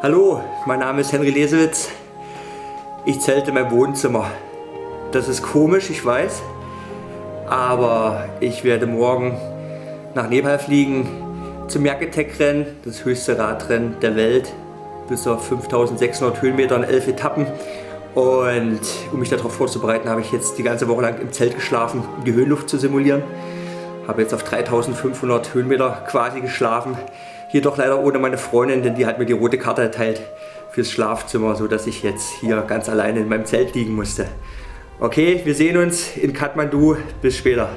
Hallo, mein Name ist Henry Lesewitz. Ich zelte in meinem Wohnzimmer. Das ist komisch, ich weiß. Aber ich werde morgen nach Nepal fliegen zum Jagdtech-Rennen, das höchste Radrennen der Welt, bis auf 5600 Höhenmeter und 11 Etappen. Und um mich darauf vorzubereiten, habe ich jetzt die ganze Woche lang im Zelt geschlafen, um die Höhenluft zu simulieren. Habe jetzt auf 3500 Höhenmeter quasi geschlafen. Jedoch leider ohne meine Freundin, denn die hat mir die rote Karte erteilt fürs Schlafzimmer, sodass ich jetzt hier ganz alleine in meinem Zelt liegen musste. Okay, wir sehen uns in Kathmandu. Bis später.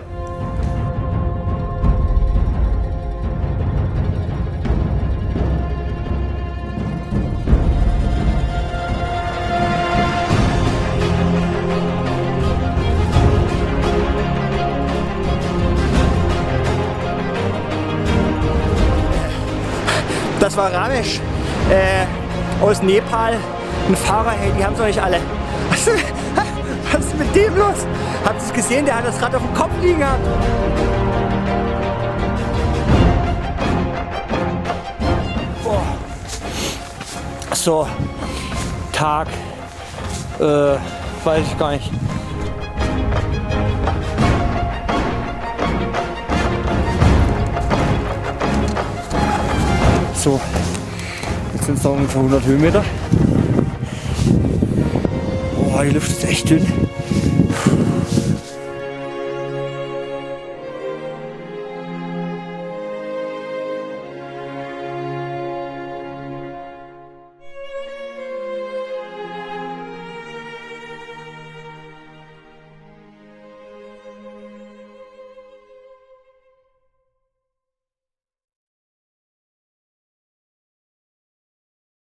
Das war Ramesh äh, aus Nepal. Ein Fahrer, hey, die haben es doch nicht alle. Was, was ist mit dem los? Habt ihr es gesehen? Der hat das Rad auf dem Kopf liegen gehabt. So, Tag, äh, weiß ich gar nicht. So, jetzt sind es noch ungefähr 100 Höhenmeter. Boah, die Luft ist echt dünn.